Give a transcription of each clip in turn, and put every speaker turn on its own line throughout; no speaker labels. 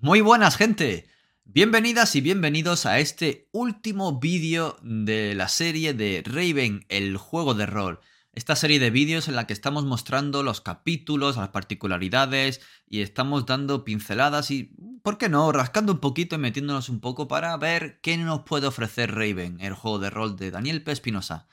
Muy buenas gente, bienvenidas y bienvenidos a este último vídeo de la serie de Raven, el juego de rol. Esta serie de vídeos en la que estamos mostrando los capítulos, las particularidades y estamos dando pinceladas y, ¿por qué no?, rascando un poquito y metiéndonos un poco para ver qué nos puede ofrecer Raven, el juego de rol de Daniel P. Espinosa.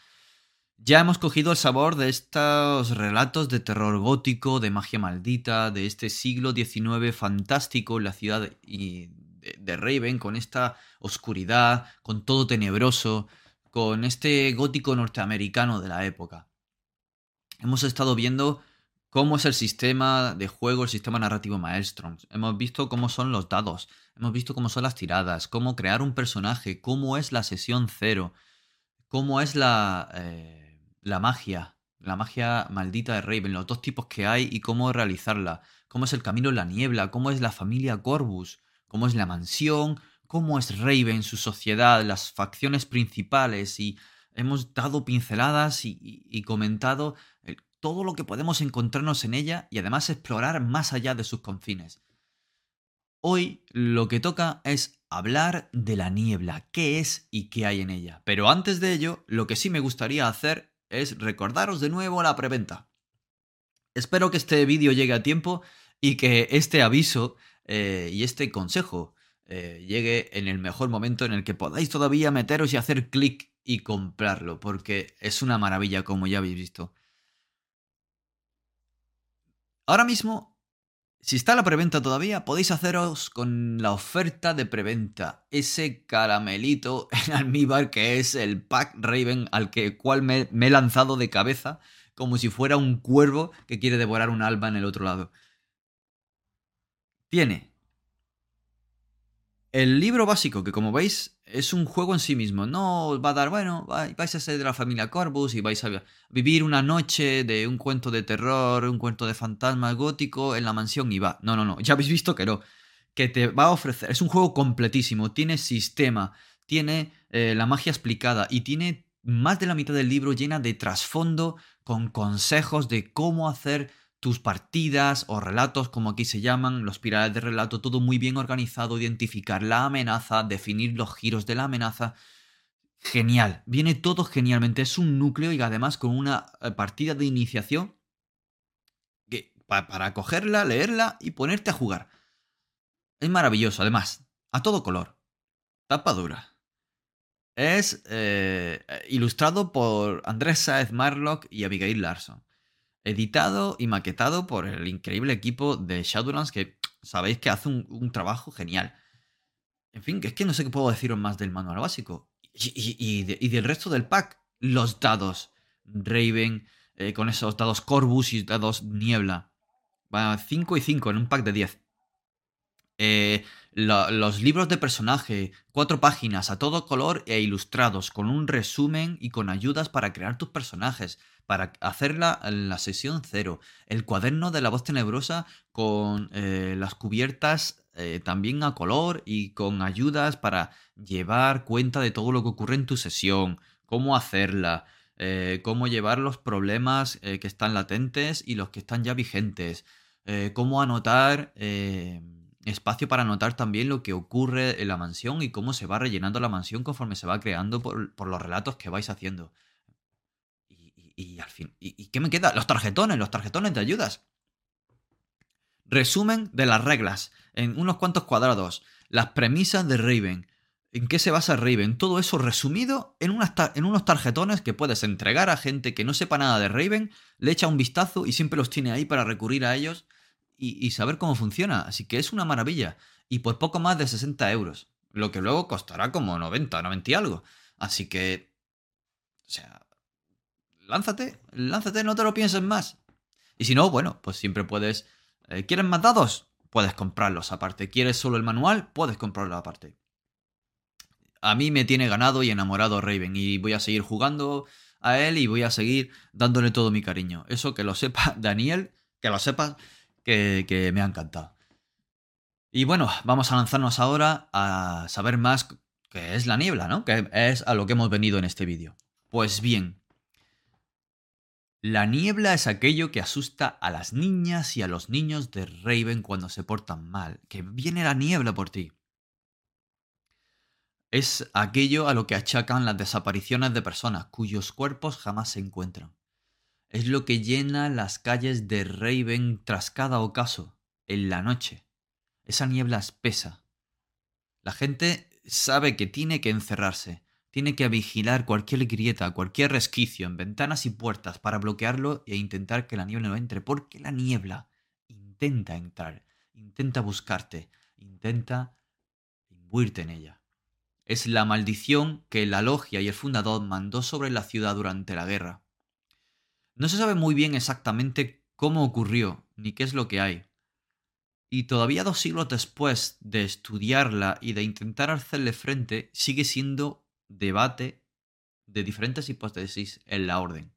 Ya hemos cogido el sabor de estos relatos de terror gótico, de magia maldita, de este siglo XIX fantástico en la ciudad de, Raven, con esta oscuridad, con todo tenebroso, con este gótico norteamericano de la época. Hemos estado viendo cómo es el sistema de juego, el sistema narrativo Maelstrom. Hemos visto cómo son los dados, hemos visto cómo son las tiradas, cómo crear un personaje, cómo es la sesión cero, cómo es la... Eh, la magia, la magia maldita de Raven, los dos tipos que hay y cómo realizarla, cómo es el camino en la niebla, cómo es la familia Corvus, cómo es la mansión, cómo es Raven, su sociedad, las facciones principales y hemos dado pinceladas y, comentado eh, todo lo que podemos encontrarnos en ella y además explorar más allá de sus confines. Hoy lo que toca es hablar de la niebla, qué es y qué hay en ella. Pero antes de ello, lo que sí me gustaría hacer es recordaros de nuevo la preventa. Espero que este vídeo llegue a tiempo y que este aviso eh, y este consejo eh, llegue en el mejor momento en el que podáis todavía meteros y hacer clic y comprarlo, porque es una maravilla como ya habéis visto. Ahora mismo si está la preventa todavía, podéis haceros con la oferta de preventa. Ese caramelito en almíbar que es el pack Raven al que cual me, he lanzado de cabeza como si fuera un cuervo que quiere devorar un alba en el otro lado. Tiene el libro básico, que como veis es un juego en sí mismo. No os va a dar, bueno, vais a ser de la familia Corvus y vais a vivir una noche de un cuento de terror, un cuento de fantasma gótico en la mansión y va. No, no, no, ya habéis visto que no. Que te va a ofrecer. Es un juego completísimo, tiene sistema, tiene eh, la magia explicada y tiene más de la mitad del libro llena de trasfondo con consejos de cómo hacer tus partidas o relatos, como aquí se llaman, los pirales de relato, todo muy bien organizado, identificar la amenaza, definir los giros de la amenaza. Genial, viene todo genialmente, es un núcleo y además con una eh, partida de iniciación que, para cogerla, leerla y ponerte a jugar. Es maravilloso, además, a todo color. Tapa dura. Es eh, ilustrado por Andrés Saez Marlock y Abigail Larson editado y maquetado por el increíble equipo de Shadowlands que sabéis que hace un, trabajo genial. En fin, es que no sé qué puedo deciros más del manual básico. Y, del resto del pack. Los dados Raven, eh, con esos dados Corvus y dados Niebla. 5 y 5 en un pack de 10. Eh, los libros de personaje, cuatro páginas a todo color e ilustrados, con un resumen y con ayudas para crear tus personajes para hacerla en la sesión cero. El cuaderno de la voz tenebrosa con eh, las cubiertas eh, también a color y con ayudas para llevar cuenta de todo lo que ocurre en tu sesión, cómo hacerla, cómo llevar los problemas que están latentes y los que están ya vigentes, cómo anotar espacio para anotar también lo que ocurre en la mansión y cómo se va rellenando la mansión conforme se va creando por los relatos que vais haciendo y al fin, ¿y, qué me queda? Los tarjetones, los tarjetones de ayudas. Resumen de las reglas, en unos cuantos cuadrados, las premisas de Raven, en qué se basa Raven, todo eso resumido en, en unos tarjetones que puedes entregar a gente que no sepa nada de Raven, le echa un vistazo y siempre los tiene ahí para recurrir a ellos y, saber cómo funciona. Así que es una maravilla. Y por poco más de 60 euros, lo que luego costará como 90, 90 y algo. Así que, o sea, lánzate, lánzate, no te lo pienses más. Y si no, bueno, pues siempre puedes... Eh, ¿Quieres más dados? Puedes comprarlos aparte. ¿Quieres solo el manual? Puedes comprarlo aparte. A mí me tiene ganado y enamorado Raven y voy a seguir jugando a él y voy a seguir dándole todo mi cariño. Eso que lo sepa Daniel, que lo sepa, que, me ha encantado. Y bueno, vamos a lanzarnos ahora a saber más qué es la niebla, ¿no? Que es a lo que hemos venido en este vídeo. Pues bien, La niebla es aquello que asusta a las niñas y a los niños de Raven cuando se portan mal, que viene la niebla por ti. Es aquello a lo que achacan las desapariciones de personas cuyos cuerpos jamás se encuentran. Es lo que llena las calles de Raven tras cada ocaso, en la noche. Esa niebla espesa. La gente sabe que tiene que encerrarse, tiene que vigilar cualquier grieta, cualquier resquicio en ventanas y puertas para bloquearlo e intentar que la niebla no entre, porque la niebla intenta entrar, intenta buscarte, intenta imbuirte en ella. Es la maldición que la logia y el fundador mandó sobre la ciudad durante la guerra. No se sabe muy bien exactamente cómo ocurrió ni qué es lo que hay. Y todavía dos siglos después de estudiarla y de intentar hacerle frente, sigue siendo debate de diferentes hipótesis en la orden.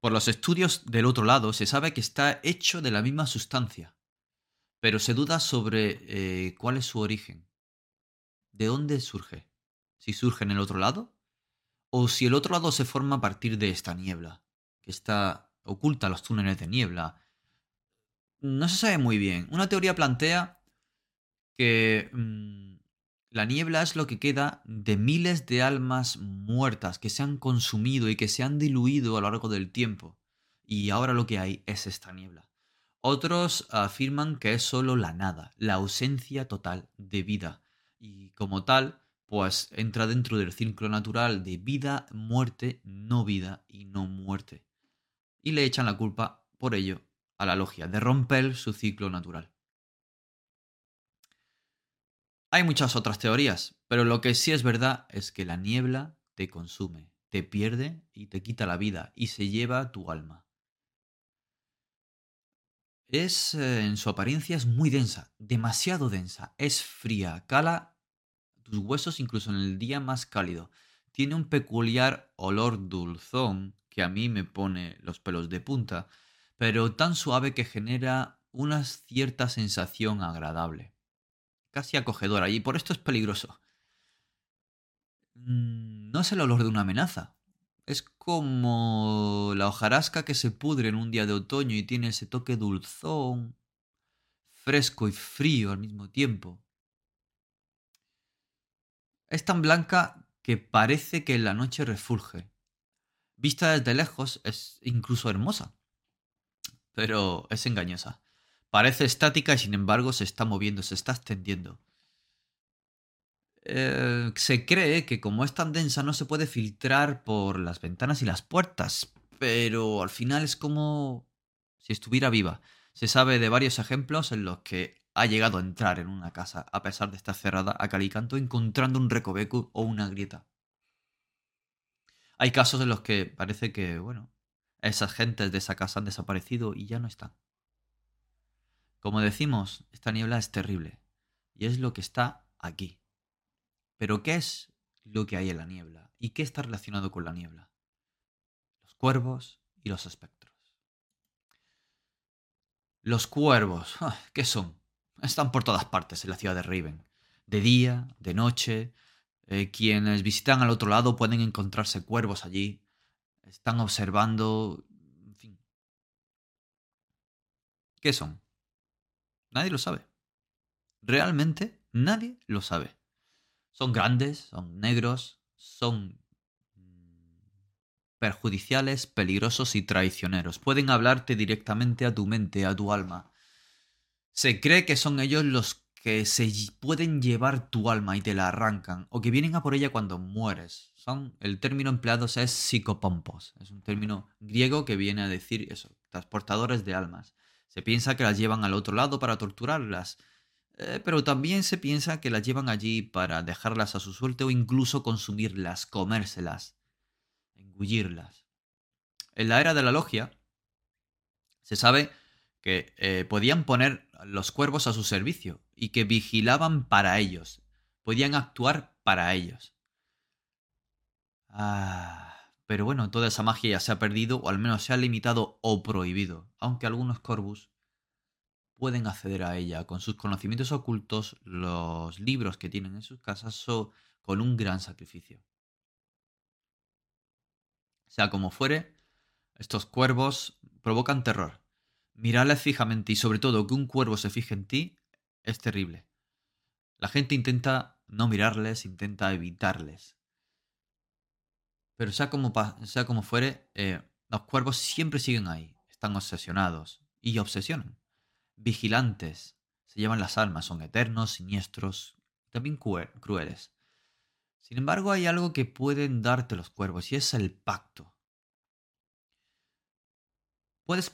Por los estudios del otro lado se sabe que está hecho de la misma sustancia, pero se duda sobre eh, cuál es su origen. ¿De dónde surge? ¿Si surge en el otro lado? ¿O si el otro lado se forma a partir de esta niebla, que está oculta los túneles de niebla? No se sabe muy bien. Una teoría plantea que mm, la niebla es lo que queda de miles de almas muertas que se han consumido y que se han diluido a lo largo del tiempo. Y ahora lo que hay es esta niebla. Otros afirman que es solo la nada, la ausencia total de vida. Y como tal, pues entra dentro del ciclo natural de vida, muerte, no vida y no muerte. Y le echan la culpa por ello a la logia de romper su ciclo natural. Hay muchas otras teorías, pero lo que sí es verdad es que la niebla te consume, te pierde y te quita la vida y se lleva tu alma. Es, eh, en su apariencia es muy densa, demasiado densa, es fría, cala tus huesos incluso en el día más cálido. Tiene un peculiar olor dulzón que a mí me pone los pelos de punta, pero tan suave que genera una cierta sensación agradable casi acogedora y por esto es peligroso. Mm, no es el olor de una amenaza. Es como la hojarasca que se pudre en un día de otoño y tiene ese toque dulzón, fresco y frío al mismo tiempo. Es tan blanca que parece que en la noche refulge. Vista desde lejos es incluso hermosa, pero es engañosa. Parece estática y sin embargo se está moviendo, se está extendiendo. Eh, se cree que como es tan densa no se puede filtrar por las ventanas y las puertas, pero al final es como si estuviera viva. Se sabe de varios ejemplos en los que ha llegado a entrar en una casa a pesar de estar cerrada a calicanto encontrando un recoveco o una grieta. Hay casos en los que parece que, bueno, esas gentes de esa casa han desaparecido y ya no están. Como decimos, esta niebla es terrible y es lo que está aquí. Pero ¿qué es lo que hay en la niebla y qué está relacionado con la niebla? Los cuervos y los espectros. Los cuervos, ah, ¿qué son? Están por todas partes en la ciudad de Raven. De día, de noche. Eh, quienes visitan al otro lado pueden encontrarse cuervos allí. Están observando. En fin. ¿Qué son? Nadie lo sabe. Realmente nadie lo sabe. Son grandes, son negros, son mm, perjudiciales, peligrosos y traicioneros. Pueden hablarte directamente a tu mente, a tu alma. Se cree que son ellos los que se pueden llevar tu alma y te la arrancan, o que vienen a por ella cuando mueres. Son, el término empleado es psicopompos. Es un término griego que viene a decir eso, transportadores de almas. Se piensa que las llevan al otro lado para torturarlas, eh, pero también se piensa que las llevan allí para dejarlas a su suerte o incluso consumirlas, comérselas, engullirlas. En la era de la logia, se sabe que eh, podían poner los cuervos a su servicio y que vigilaban para ellos, podían actuar para ellos. Ah. Pero bueno, toda esa magia ya se ha perdido o al menos se ha limitado o prohibido, aunque algunos Corvus pueden acceder a ella con sus conocimientos ocultos, los libros que tienen en sus casas o con un gran sacrificio. Sea como fuere, estos cuervos provocan terror. Mirarles fijamente y sobre todo que un cuervo se fije en ti es terrible. La gente intenta no mirarles, intenta evitarles. Pero sea como, sea como fuere, eh, los cuervos siempre siguen ahí, están obsesionados y obsesionan. Vigilantes, se llevan las almas, son eternos, siniestros, también crueles. Sin embargo, hay algo que pueden darte los cuervos y es el pacto. Puedes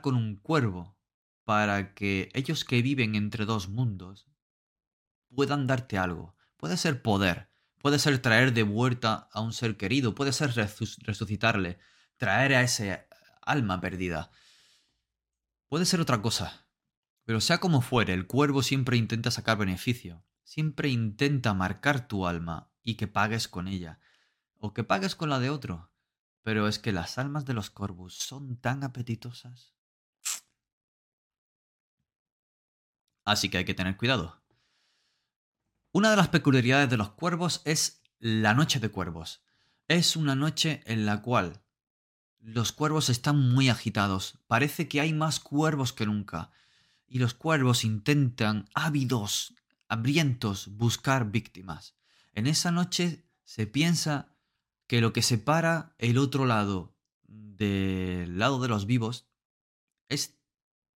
con un cuervo para que ellos que viven entre dos mundos puedan darte algo. Puede ser poder, puede ser traer de vuelta a un ser querido, puede ser resucitarle, traer a ese alma perdida. Puede ser otra cosa. Pero sea como fuere, el cuervo siempre intenta sacar beneficio, siempre intenta marcar tu alma y que pagues con ella, o que pagues con la de otro. Pero es que las almas de los corvus son tan apetitosas. Así que hay que tener cuidado. Una de las peculiaridades de los cuervos es la noche de cuervos. Es una noche en la cual los cuervos están muy agitados. Parece que hay más cuervos que nunca. Y los cuervos intentan, ávidos, hambrientos, buscar víctimas. En esa noche se piensa que lo que separa el otro lado del lado de los vivos es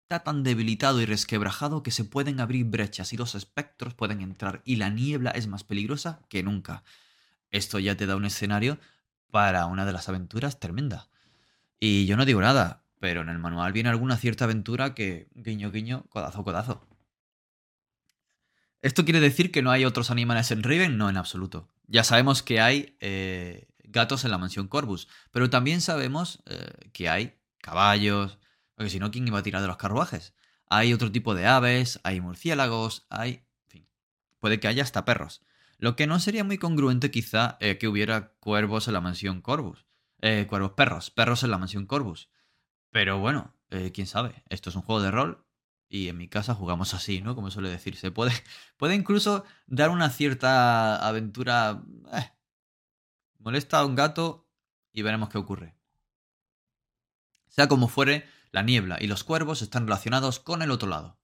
está tan debilitado y resquebrajado que se pueden abrir brechas y los espectros pueden entrar y la niebla es más peligrosa que nunca. Esto ya te da un escenario para una de las aventuras tremenda. Y yo no digo nada, pero en el manual viene alguna cierta aventura que, guiño, guiño, codazo, codazo. ¿Esto quiere decir que no hay otros animales en Riven? No, en absoluto. Ya sabemos que hay eh, gatos en la mansión Corvus, pero también sabemos eh, que hay caballos, porque si no, ¿quién iba a tirar de los carruajes? Hay otro tipo de aves, hay murciélagos, hay... En fin, puede que haya hasta perros. Lo que no sería muy congruente quizá eh, que hubiera cuervos en la mansión Corvus. Eh, cuervos perros, perros en la mansión Corvus. Pero bueno, eh, quién sabe. Esto es un juego de rol y en mi casa jugamos así, ¿no? Como suele decirse. Puede, puede incluso dar una cierta aventura... Eh, molesta a un gato y veremos qué ocurre. Sea como fuere, la niebla y los cuervos están relacionados con el otro lado.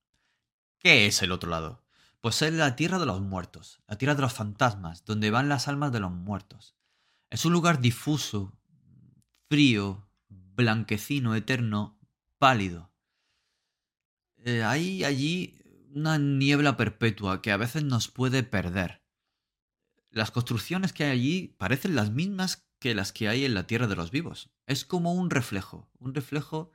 ¿Qué es el otro lado? Pues es la tierra de los muertos, la tierra de los fantasmas, donde van las almas de los muertos. Es un lugar difuso, frío, blanquecino, eterno, pálido. Eh, hay allí una niebla perpetua que a veces nos puede perder. Las construcciones que hay allí parecen las mismas que las que hay en la tierra de los vivos. Es como un reflejo, un reflejo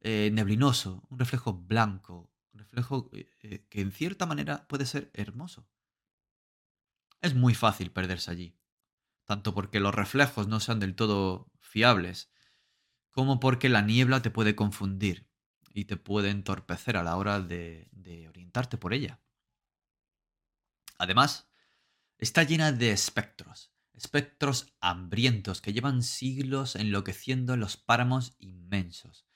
eh, neblinoso, un reflejo blanco, un reflejo eh, eh, que en cierta manera puede ser hermoso. Es muy fácil perderse allí, tanto porque los reflejos no sean del todo fiables, como porque la niebla te puede confundir y te puede entorpecer a la hora de, de orientarte por ella. Además, está llena de espectros, espectros hambrientos que llevan siglos enloqueciendo en los páramos inmensos,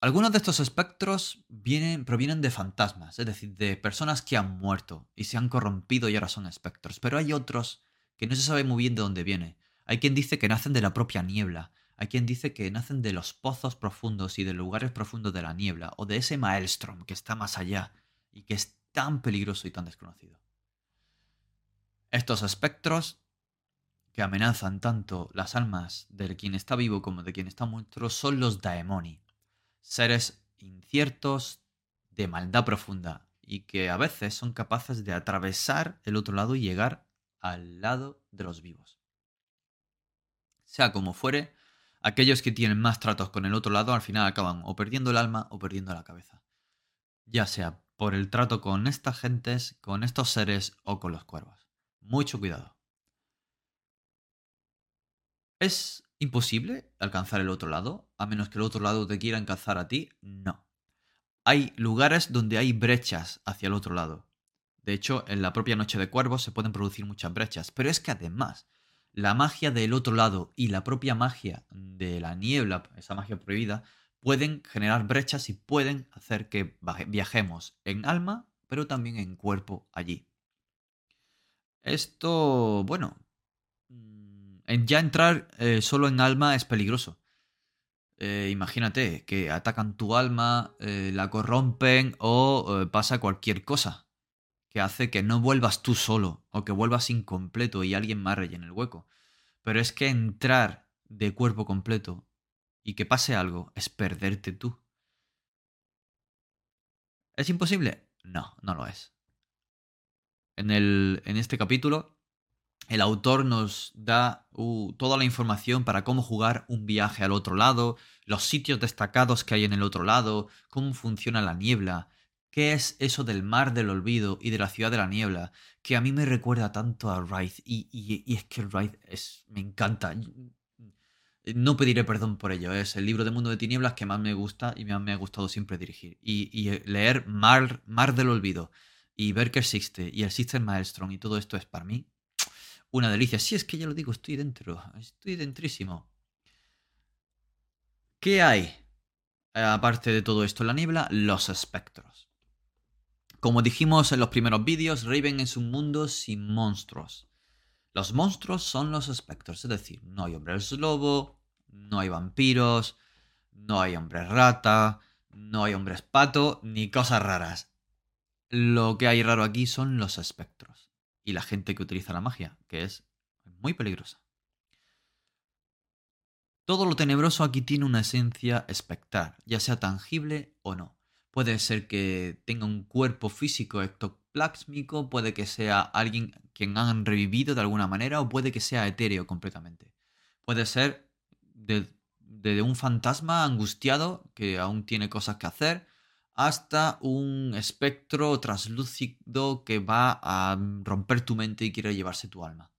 algunos de estos espectros vienen, provienen de fantasmas, es decir, de personas que han muerto y se han corrompido y ahora son espectros, pero hay otros que no se sabe muy bien de dónde viene. Hay quien dice que nacen de la propia niebla, hay quien dice que nacen de los pozos profundos y de lugares profundos de la niebla, o de ese maelstrom que está más allá y que es tan peligroso y tan desconocido. Estos espectros que amenazan tanto las almas de quien está vivo como de quien está muerto son los daemoni, seres inciertos, de maldad profunda, y que a veces son capaces de atravesar el otro lado y llegar al lado de los vivos. Sea como fuere, aquellos que tienen más tratos con el otro lado al final acaban o perdiendo el alma o perdiendo la cabeza. Ya sea por el trato con estas gentes, con estos seres o con los cuervos. Mucho cuidado. Es imposible alcanzar el otro lado, a menos que el otro lado te quiera alcanzar a ti, no. Hay lugares donde hay brechas hacia el otro lado. De hecho, en la propia Noche de Cuervos se pueden producir muchas brechas, pero es que además, la magia del otro lado y la propia magia de la niebla, esa magia prohibida, pueden generar brechas y pueden hacer que viajemos en alma, pero también en cuerpo allí. Esto, bueno, Ya entrar eh, solo en alma es peligroso. Eh, imagínate que atacan tu alma, eh, la corrompen o pasa cualquier cosa que hace que no vuelvas tú solo o que vuelvas incompleto y alguien más rellene el hueco. Pero es que entrar de cuerpo completo y que pase algo es perderte tú. ¿Es imposible? No, no lo es. En, el, en este capítulo, el autor nos da uh, toda la información para cómo jugar un viaje al otro lado, los sitios destacados que hay en el otro lado, cómo funciona la niebla, qué es eso del mar del olvido y de la ciudad de la niebla, que a mí me recuerda tanto a Wraith y, y, es que Wraith es, me encanta. No pediré perdón por ello, es el libro de Mundo de Tinieblas que más me gusta y me ha gustado siempre dirigir. Y, leer Mar, mar del Olvido y ver que existe y el System Maelstrom y todo esto es para mí una delicia. Sí, es que ya lo digo, estoy dentro, estoy dentrísimo. ¿Qué hay? Aparte de todo esto la niebla, los espectros. Como dijimos en los primeros vídeos, Raven es un mundo sin monstruos. Los monstruos son los espectros, es decir, no hay hombres lobo, no hay vampiros, no hay hombres rata, no hay hombres pato, ni cosas raras. Lo que hay raro aquí son los espectros y la gente que utiliza la magia, que es muy peligrosa. Todo lo tenebroso aquí tiene una esencia espectral, ya sea tangible o no. Puede ser que tenga un cuerpo físico ectoplásmico, puede que sea alguien quien han revivido de alguna manera o puede que sea etéreo completamente. Puede ser de, un fantasma angustiado que aún tiene cosas que hacer hasta un espectro traslúcido que va a romper tu mente y quiere llevarse tu alma.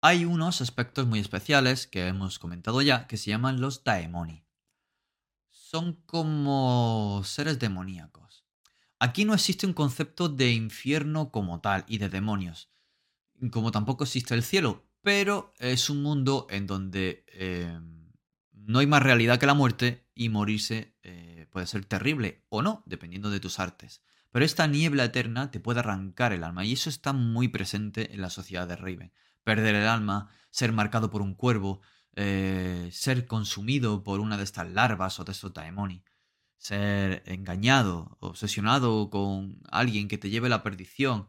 Hay unos aspectos muy especiales que hemos comentado ya que se llaman los daemoni. Son como seres demoníacos. Aquí no existe un concepto de infierno como tal y de demonios, como tampoco existe el cielo, pero es un mundo en donde eh, no hay más realidad que la muerte y morirse eh, puede ser terrible o no, dependiendo de tus artes. Pero esta niebla eterna te puede arrancar el alma y eso está muy presente en la sociedad de Raven perder el alma, ser marcado por un cuervo, eh, ser consumido por una de estas larvas o de estos daemoni, ser engañado, obsesionado con alguien que te lleve la perdición.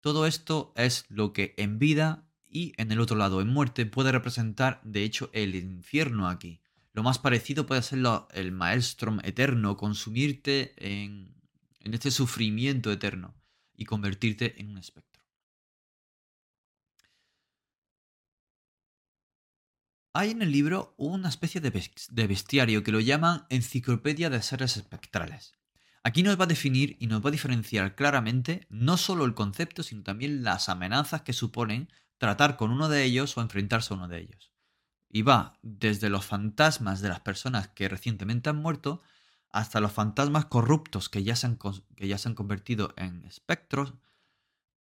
Todo esto es lo que en vida y en el otro lado, en muerte, puede representar, de hecho, el infierno aquí. Lo más parecido puede ser el maelstrom eterno, consumirte en, en este sufrimiento eterno y convertirte en un espectro. Hay en el libro una especie de bestiario que lo llaman Enciclopedia de Seres Espectrales. Aquí nos va a definir y nos va a diferenciar claramente no solo el concepto, sino también las amenazas que suponen tratar con uno de ellos o enfrentarse a uno de ellos. Y va desde los fantasmas de las personas que recientemente han muerto hasta los fantasmas corruptos que ya se han, que ya se han convertido en espectros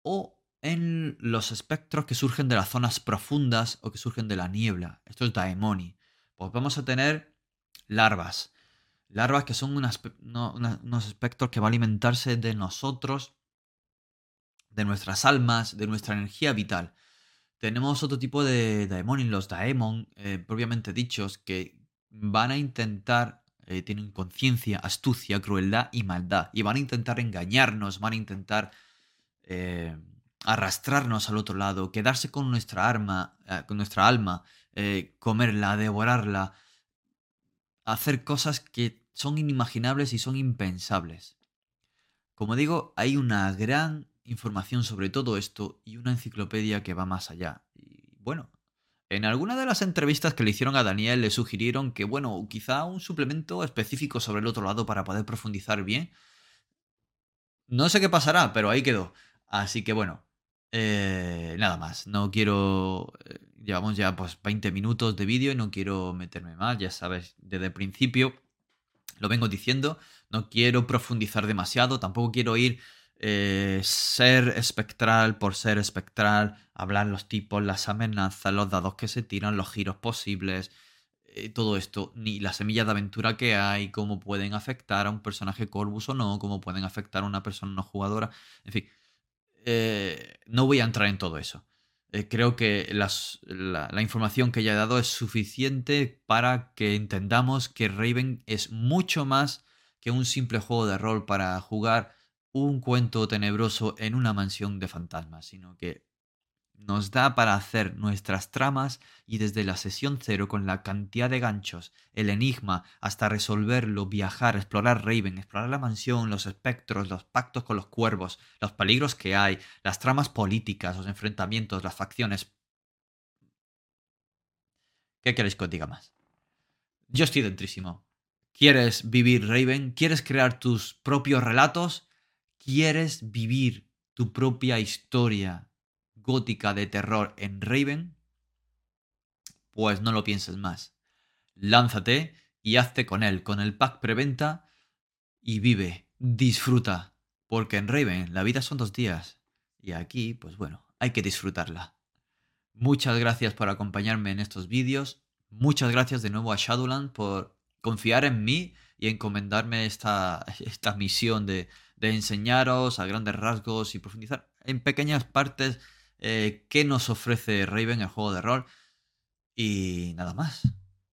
o en los espectros que surgen de las zonas profundas o que surgen de la niebla. Esto es daemoni. Pues vamos a tener larvas. Larvas que son unos espectros que van a alimentarse de nosotros, de nuestras almas, de nuestra energía vital. Tenemos otro tipo de daemon, los daemon, eh, propiamente dichos, que van a intentar, eh, tienen conciencia, astucia, crueldad y maldad. Y van a intentar engañarnos, van a intentar eh, arrastrarnos al otro lado, quedarse con nuestra arma, con nuestra alma, comerla, devorarla, hacer cosas que son inimaginables y son impensables. Como digo, hay una gran información sobre todo esto y una enciclopedia que va más allá. Y bueno, en alguna de las entrevistas que le hicieron a Daniel le sugirieron que, bueno, quizá un suplemento específico sobre el otro lado para poder profundizar bien. No sé qué pasará, pero ahí quedó. Así que bueno, eh, nada más, no quiero... Eh, llevamos ya pues 20 minutos de vídeo y no quiero meterme más, ya sabes, desde el principio lo vengo diciendo, no quiero profundizar demasiado, tampoco quiero ir eh, ser espectral por ser espectral, hablar los tipos, las amenazas, los dados que se tiran, los giros posibles, todo esto, ni la semilla de aventura que hay, cómo pueden afectar a un personaje Corvus o no, cómo pueden afectar a una persona no jugadora, en fin, eh, no voy a entrar en todo eso. eh, creo que la, la, información que ya he dado es suficiente para que entendamos que Raven es mucho más que un simple juego de rol para jugar un cuento tenebroso en una mansión de fantasmas, sino que nos da para hacer nuestras tramas y desde la sesión cero con la cantidad de ganchos, el enigma, hasta resolverlo, viajar, explorar Raven, explorar la mansión, los espectros, los pactos con los cuervos, los peligros que hay, las tramas políticas, los enfrentamientos, las facciones. ¿Qué queréis que os diga más? Yo estoy dentrísimo. ¿Quieres vivir Raven? ¿Quieres crear tus propios relatos? ¿Quieres vivir tu propia historia gótica de terror en Raven, pues no lo pienses más. Lánzate y hazte con él, con el pack preventa y vive, disfruta, porque en Raven la vida son dos días y aquí, pues bueno, hay que disfrutarla. Muchas gracias por acompañarme en estos vídeos, muchas gracias de nuevo a Shadowland por confiar en mí y encomendarme esta, esta misión de, de enseñaros a grandes rasgos y profundizar en pequeñas partes eh, qué nos ofrece Raven el juego de rol. Y nada más.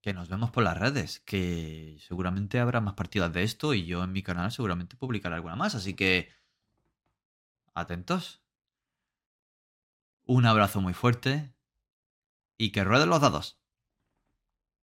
Que nos vemos por las redes. Que seguramente habrá más partidas de esto. Y yo en mi canal seguramente publicaré alguna más. Así que. Atentos. Un abrazo muy fuerte. Y que rueden los dados.